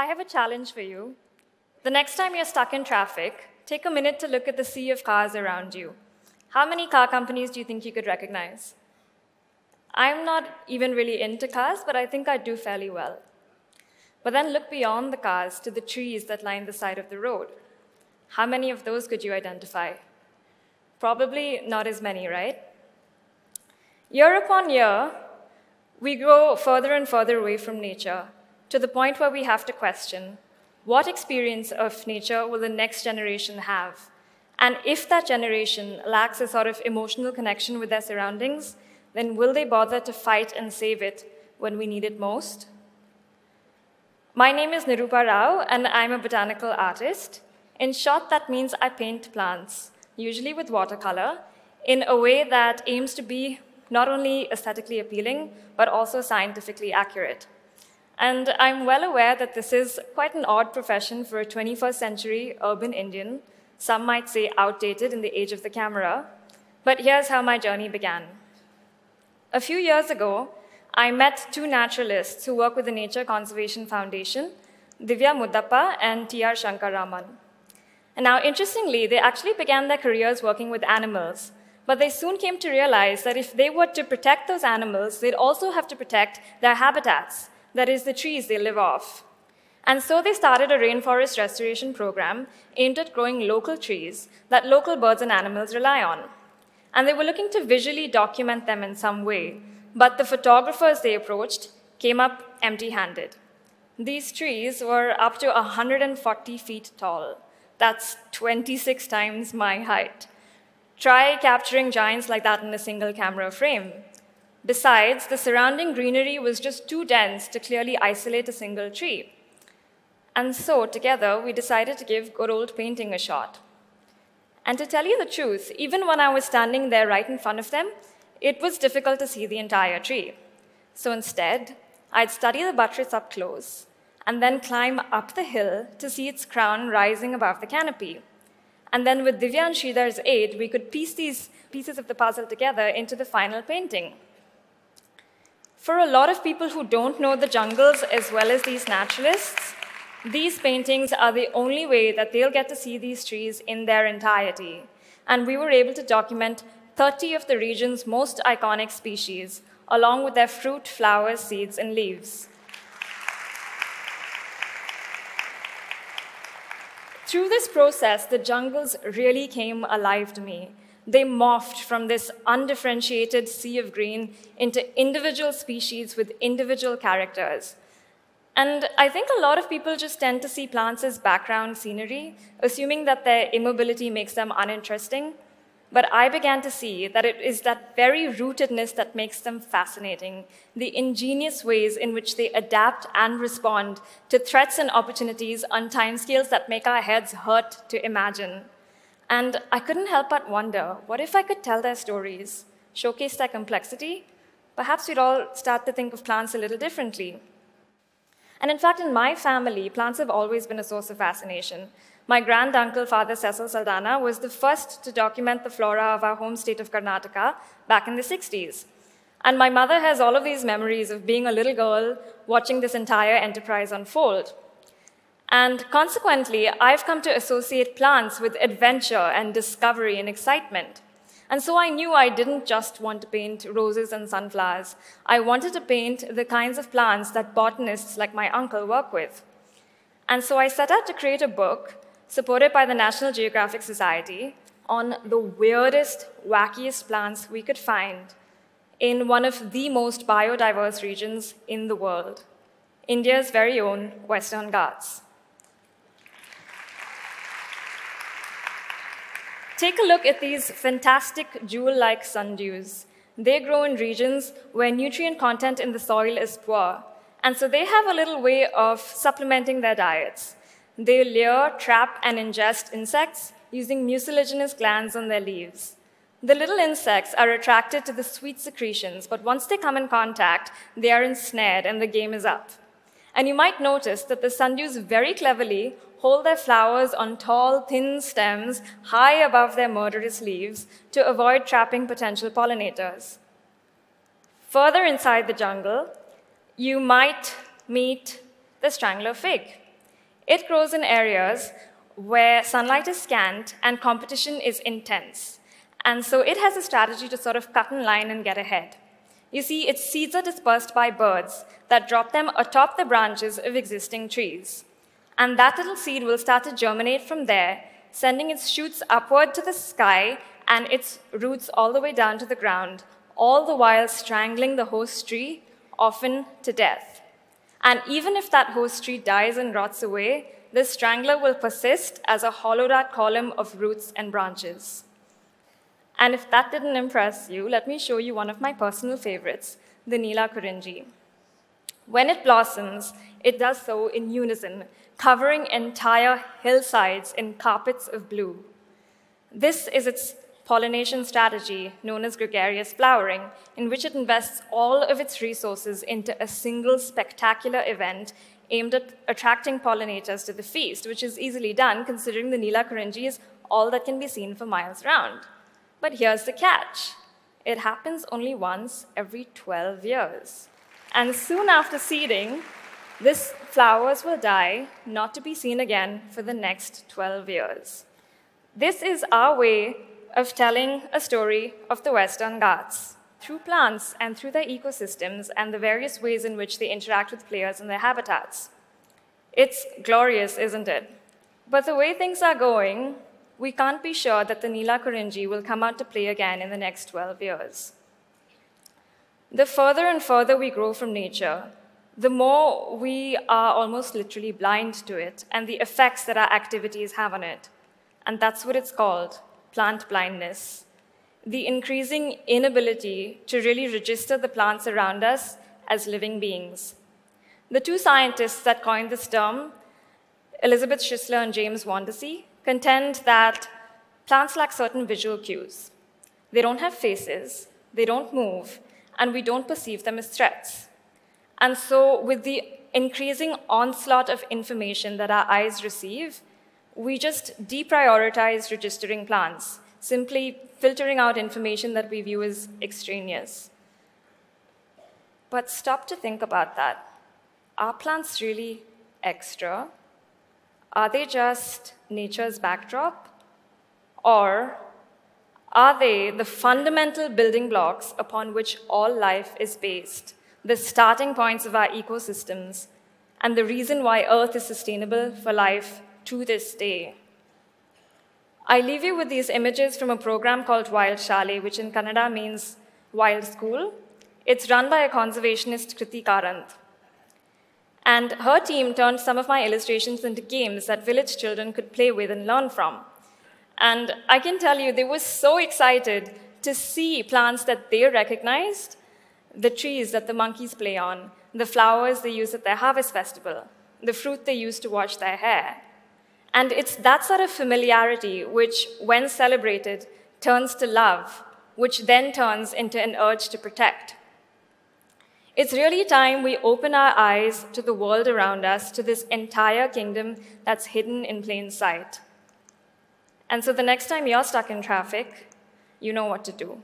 I have a challenge for you. The next time you're stuck in traffic, take a minute to look at the sea of cars around you. How many car companies do you think you could recognize? I'm not even really into cars, but I think I do fairly well. But then look beyond the cars to the trees that line the side of the road. How many of those could you identify? Probably not as many, right? Year upon year, we grow further and further away from nature to the point where we have to question what experience of nature will the next generation have? And if that generation lacks a sort of emotional connection with their surroundings, then will they bother to fight and save it when we need it most? My name is Nirupa Rao, and I'm a botanical artist. In short, that means I paint plants, usually with watercolor, in a way that aims to be not only aesthetically appealing, but also scientifically accurate. And I'm well aware that this is quite an odd profession for a 21st century urban Indian, some might say outdated in the age of the camera. But here's how my journey began. A few years ago, I met two naturalists who work with the Nature Conservation Foundation, Divya Mudappa and T.R. Shankar Raman. And now, interestingly, they actually began their careers working with animals, but they soon came to realize that if they were to protect those animals, they'd also have to protect their habitats, that is, the trees they live off. And so they started a rainforest restoration program aimed at growing local trees that local birds and animals rely on. And they were looking to visually document them in some way, but the photographers they approached came up empty handed. These trees were up to 140 feet tall. That's 26 times my height. Try capturing giants like that in a single camera frame. Besides, the surrounding greenery was just too dense to clearly isolate a single tree. And so, together, we decided to give good old painting a shot. And to tell you the truth, even when I was standing there right in front of them, it was difficult to see the entire tree. So instead, I'd study the buttress up close and then climb up the hill to see its crown rising above the canopy. And then, with Divya and Sridhar's aid, we could piece these pieces of the puzzle together into the final painting. For a lot of people who don't know the jungles as well as these naturalists, these paintings are the only way that they'll get to see these trees in their entirety. And we were able to document 30 of the region's most iconic species, along with their fruit, flowers, seeds, and leaves. Through this process, the jungles really came alive to me. They morphed from this undifferentiated sea of green into individual species with individual characters. And I think a lot of people just tend to see plants as background scenery, assuming that their immobility makes them uninteresting. But I began to see that it is that very rootedness that makes them fascinating, the ingenious ways in which they adapt and respond to threats and opportunities on timescales that make our heads hurt to imagine. And I couldn't help but wonder what if I could tell their stories, showcase their complexity? Perhaps we'd all start to think of plants a little differently. And in fact, in my family, plants have always been a source of fascination. My grand uncle, Father Cecil Saldanha, was the first to document the flora of our home state of Karnataka back in the 60s. And my mother has all of these memories of being a little girl watching this entire enterprise unfold. And consequently, I've come to associate plants with adventure and discovery and excitement. And so I knew I didn't just want to paint roses and sunflowers. I wanted to paint the kinds of plants that botanists like my uncle work with. And so I set out to create a book supported by the National Geographic Society on the weirdest, wackiest plants we could find in one of the most biodiverse regions in the world, India's very own Western Ghats. Take a look at these fantastic jewel-like sundews. They grow in regions where nutrient content in the soil is poor, and so they have a little way of supplementing their diets. They lure, trap, and ingest insects using mucilaginous glands on their leaves. The little insects are attracted to the sweet secretions, but once they come in contact, they are ensnared and the game is up. And you might notice that the sundews very cleverly hold their flowers on tall, thin stems high above their murderous leaves to avoid trapping potential pollinators. Further inside the jungle, you might meet the strangler fig. It grows in areas where sunlight is scant and competition is intense. And so it has a strategy to sort of cut in line and get ahead. You see, its seeds are dispersed by birds that drop them atop the branches of existing trees. And that little seed will start to germinate from there, sending its shoots upward to the sky and its roots all the way down to the ground, all the while strangling the host tree, often to death. And even if that host tree dies and rots away, this strangler will persist as a hollowed out column of roots and branches. And if that didn't impress you, let me show you one of my personal favorites, the Neelakurinji. When it blossoms, it does so in unison, covering entire hillsides in carpets of blue. This is its pollination strategy, known as gregarious flowering, in which it invests all of its resources into a single spectacular event aimed at attracting pollinators to the feast, which is easily done considering the Neelakurinji is all that can be seen for miles round. But here's the catch it happens only once every 12 years. And soon after seeding, this flowers will die, not to be seen again for the next 12 years. This is our way of telling a story of the Western Ghats through plants and through their ecosystems and the various ways in which they interact with players and their habitats. It's glorious, isn't it? But the way things are going, we can't be sure that the Neelakurinji will come out to play again in the next 12 years. The further and further we grow from nature, the more we are almost literally blind to it and the effects that our activities have on it. And that's what it's called plant blindness. The increasing inability to really register the plants around us as living beings. The two scientists that coined this term, Elizabeth Schussler and James Wandersee, contend that plants lack certain visual cues. They don't have faces, they don't move, and we don't perceive them as threats. And so, with the increasing onslaught of information that our eyes receive, we just deprioritize registering plants, simply filtering out information that we view as extraneous. But stop to think about that. Are plants really extra? Are they just nature's backdrop? Or are they the fundamental building blocks upon which all life is based, the starting points of our ecosystems, and the reason why Earth is sustainable for life to this day? I leave you with these images from a program called Wild Shaale, which in Kannada means Wild School. It's run by a conservationist, Krithi Karanth. And her team turned some of my illustrations into games that village children could play with and learn from. And I can tell you, they were so excited to see plants that they recognized, the trees that the monkeys play on, the flowers they use at their harvest festival, the fruit they use to wash their hair. And it's that sort of familiarity which, when celebrated, turns to love, which then turns into an urge to protect. It's really time we open our eyes to the world around us, to this entire kingdom that's hidden in plain sight. And so the next time you're stuck in traffic, you know what to do.